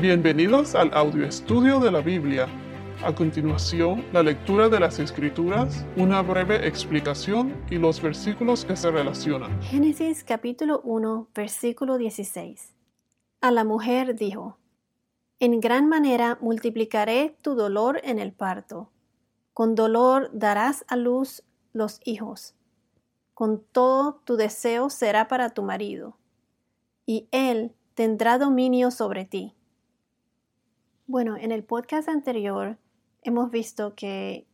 Bienvenidos al audio estudio de la Biblia. A continuación, la lectura de las Escrituras, una breve explicación y los versículos que se relacionan. Génesis capítulo 1, versículo 16. A la mujer dijo, En gran manera multiplicaré tu dolor en el parto. Con dolor darás a luz los hijos. Con todo tu deseo será para tu marido, y él tendrá dominio sobre ti. Bueno, en el podcast anterior hemos visto que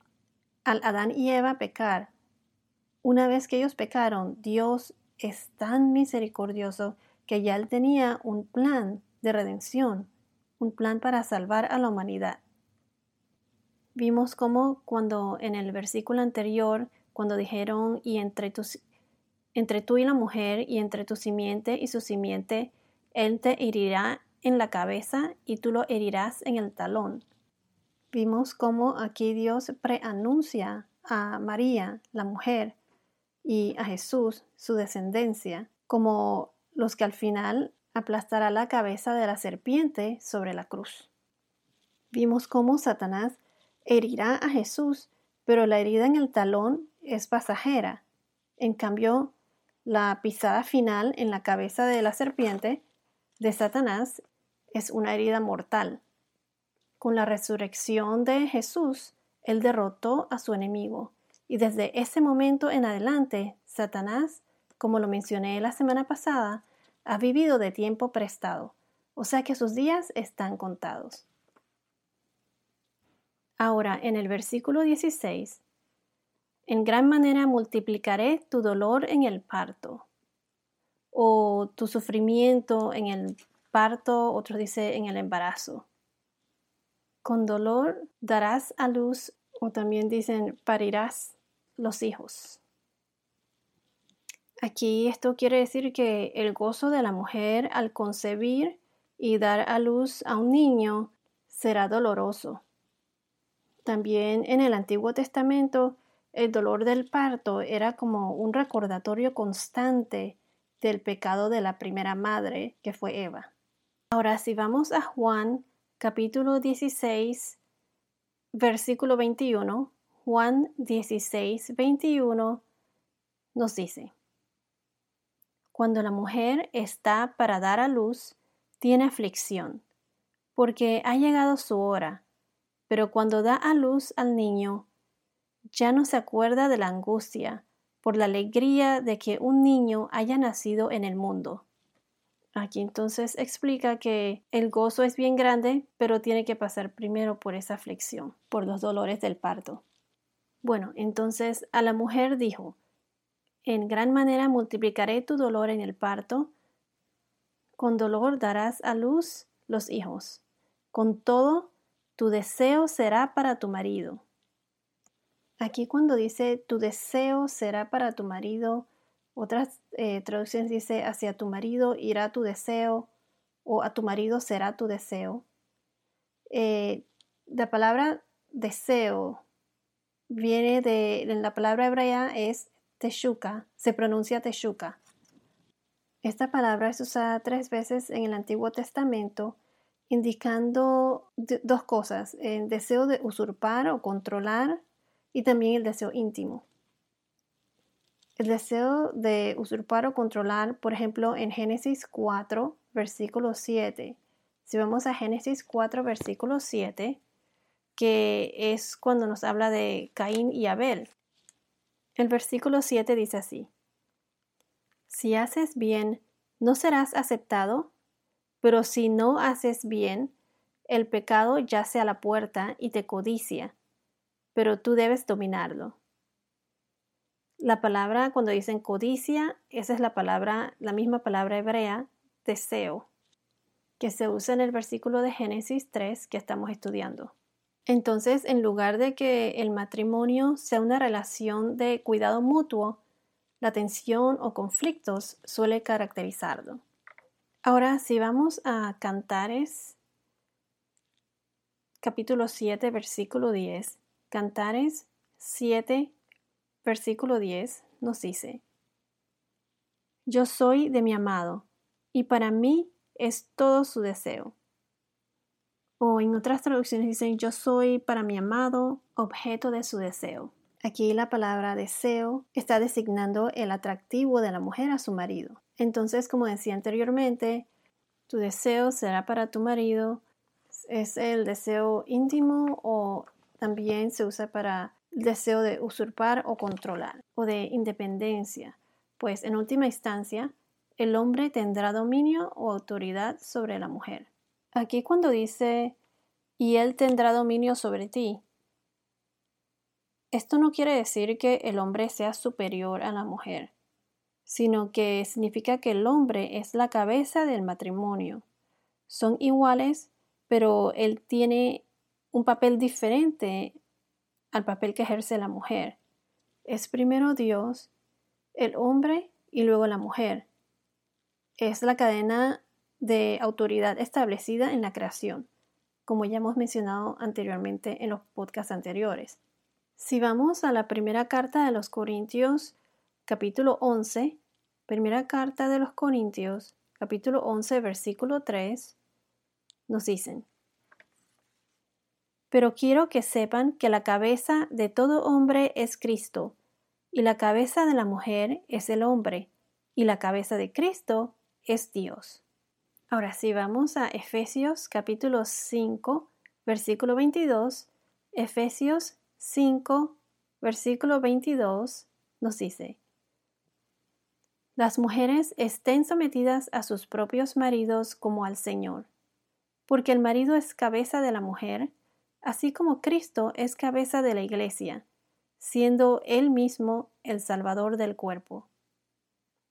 al Adán y Eva pecar, una vez que ellos pecaron, Dios es tan misericordioso que ya él tenía un plan de redención, un plan para salvar a la humanidad. Vimos cómo cuando en el versículo anterior, cuando dijeron, y entre, tú y la mujer, y entre tu simiente y su simiente, él te herirá en la cabeza y tú lo herirás en el talón. Vimos cómo aquí Dios preanuncia a María, la mujer, y a Jesús, su descendencia, como los que al final aplastará la cabeza de la serpiente sobre la cruz. Vimos cómo Satanás herirá a Jesús, pero la herida en el talón es pasajera. En cambio, la pisada final en la cabeza de la serpiente de Satanás es una herida mortal. Con la resurrección de Jesús, Él derrotó a su enemigo, y desde ese momento en adelante, Satanás, como lo mencioné la semana pasada, ha vivido de tiempo prestado, o sea que sus días están contados. Ahora, en el versículo 16, en gran manera multiplicaré tu dolor en el parto, o tu sufrimiento en el parto, otros dice en el embarazo. Con dolor darás a luz, o también dicen parirás los hijos. Aquí esto quiere decir que el gozo de la mujer al concebir y dar a luz a un niño será doloroso. También en el Antiguo Testamento el dolor del parto era como un recordatorio constante del pecado de la primera madre, que fue Eva. Ahora, si vamos a Juan capítulo 16, versículo 21, Juan 16, 21 nos dice, Cuando la mujer está para dar a luz, tiene aflicción, porque ha llegado su hora, pero cuando da a luz al niño, ya no se acuerda de la angustia por la alegría de que un niño haya nacido en el mundo. Aquí entonces explica que el gozo es bien grande, pero tiene que pasar primero por esa aflicción, por los dolores del parto. Bueno, entonces a la mujer dijo, en gran manera multiplicaré tu dolor en el parto, con dolor darás a luz los hijos, con todo tu deseo será para tu marido. Aquí cuando dice tu deseo será para tu marido, otras eh, traducciones dice, hacia tu marido irá tu deseo o a tu marido será tu deseo. Eh, la palabra deseo viene de, la palabra hebrea es teshuka, se pronuncia teshuka. Esta palabra es usada tres veces en el Antiguo Testamento, indicando dos cosas, el deseo de usurpar o controlar y también el deseo íntimo. El deseo de usurpar o controlar, por ejemplo, en Génesis 4, versículo 7. Si vamos a Génesis 4, versículo 7, que es cuando nos habla de Caín y Abel. El versículo 7 dice así, Si haces bien, no serás aceptado, pero si no haces bien, el pecado yace a la puerta y te codicia, pero tú debes dominarlo. La palabra, cuando dicen codicia, esa es la palabra, la misma palabra hebrea, deseo, que se usa en el versículo de Génesis 3 que estamos estudiando. Entonces, en lugar de que el matrimonio sea una relación de cuidado mutuo, la tensión o conflictos suele caracterizarlo. Ahora, si vamos a Cantares, capítulo 7, versículo 10, Cantares 7, versículo 10 nos dice, Yo soy de mi amado, y para mí es todo su deseo. O en otras traducciones dicen yo soy para mi amado objeto de su deseo. Aquí la palabra deseo está designando el atractivo de la mujer a su marido. Entonces, como decía anteriormente, tu deseo será para tu marido. Es el deseo íntimo o también se usa para deseo de usurpar o controlar o de independencia. Pues en última instancia, el hombre tendrá dominio o autoridad sobre la mujer. Aquí cuando dice y él tendrá dominio sobre ti, esto no quiere decir que el hombre sea superior a la mujer, sino que significa que el hombre es la cabeza del matrimonio. Son iguales, pero él tiene un papel diferente al papel que ejerce la mujer. Es primero Dios, el hombre y luego la mujer es la cadena de autoridad establecida en la creación, como ya hemos mencionado anteriormente en los podcasts anteriores. Si vamos a la primera carta de los Corintios, capítulo 11, primera carta de los Corintios, capítulo 11, versículo 3, nos dicen, Pero quiero que sepan que la cabeza de todo hombre es Cristo, y la cabeza de la mujer es el hombre, y la cabeza de Cristo es Dios. Ahora sí, vamos a Efesios capítulo 5, versículo 22. Efesios 5, versículo 22 nos dice, Las mujeres estén sometidas a sus propios maridos como al Señor, porque el marido es cabeza de la mujer, así como Cristo es cabeza de la iglesia, siendo él mismo el Salvador del cuerpo.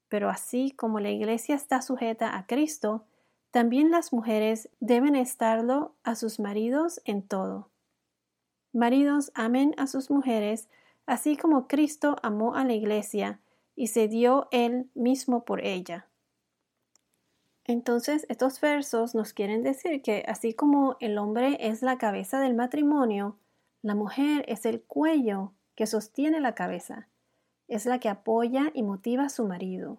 Pero así como la iglesia está sujeta a Cristo, también las mujeres deben estarlo a sus maridos en todo. Maridos amen a sus mujeres, así como Cristo amó a la iglesia y se dio él mismo por ella. Entonces, estos versos nos quieren decir que así como el hombre es la cabeza del matrimonio, la mujer es el cuello que sostiene la cabeza es la que apoya y motiva a su marido.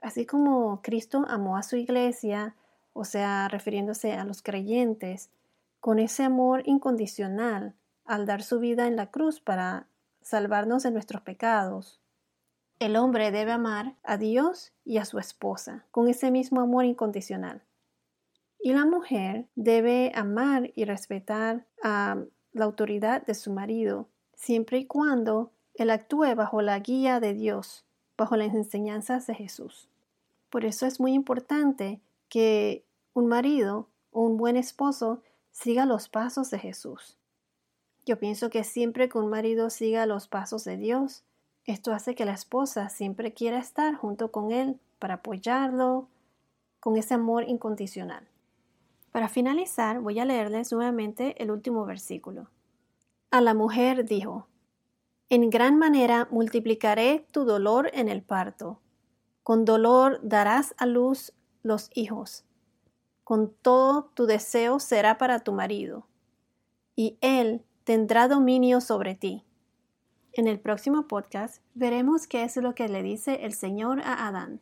Así como Cristo amó a su iglesia, o sea, refiriéndose a los creyentes, con ese amor incondicional al dar su vida en la cruz para salvarnos de nuestros pecados. El hombre debe amar a Dios y a su esposa con ese mismo amor incondicional. Y la mujer debe amar y respetar a la autoridad de su marido, siempre y cuando él actúe bajo la guía de Dios, bajo las enseñanzas de Jesús. Por eso es muy importante que un marido o un buen esposo siga los pasos de Jesús. Yo pienso que siempre que un marido siga los pasos de Dios, esto hace que la esposa siempre quiera estar junto con él para apoyarlo con ese amor incondicional. Para finalizar, voy a leerles nuevamente el último versículo. A la mujer dijo, en gran manera multiplicaré tu dolor en el parto. Con dolor darás a luz los hijos. Con todo tu deseo será para tu marido, y él tendrá dominio sobre ti. En el próximo podcast veremos qué es lo que le dice el Señor a Adán.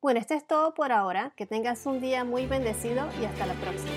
Bueno, esto es todo por ahora. Que tengas un día muy bendecido y hasta la próxima.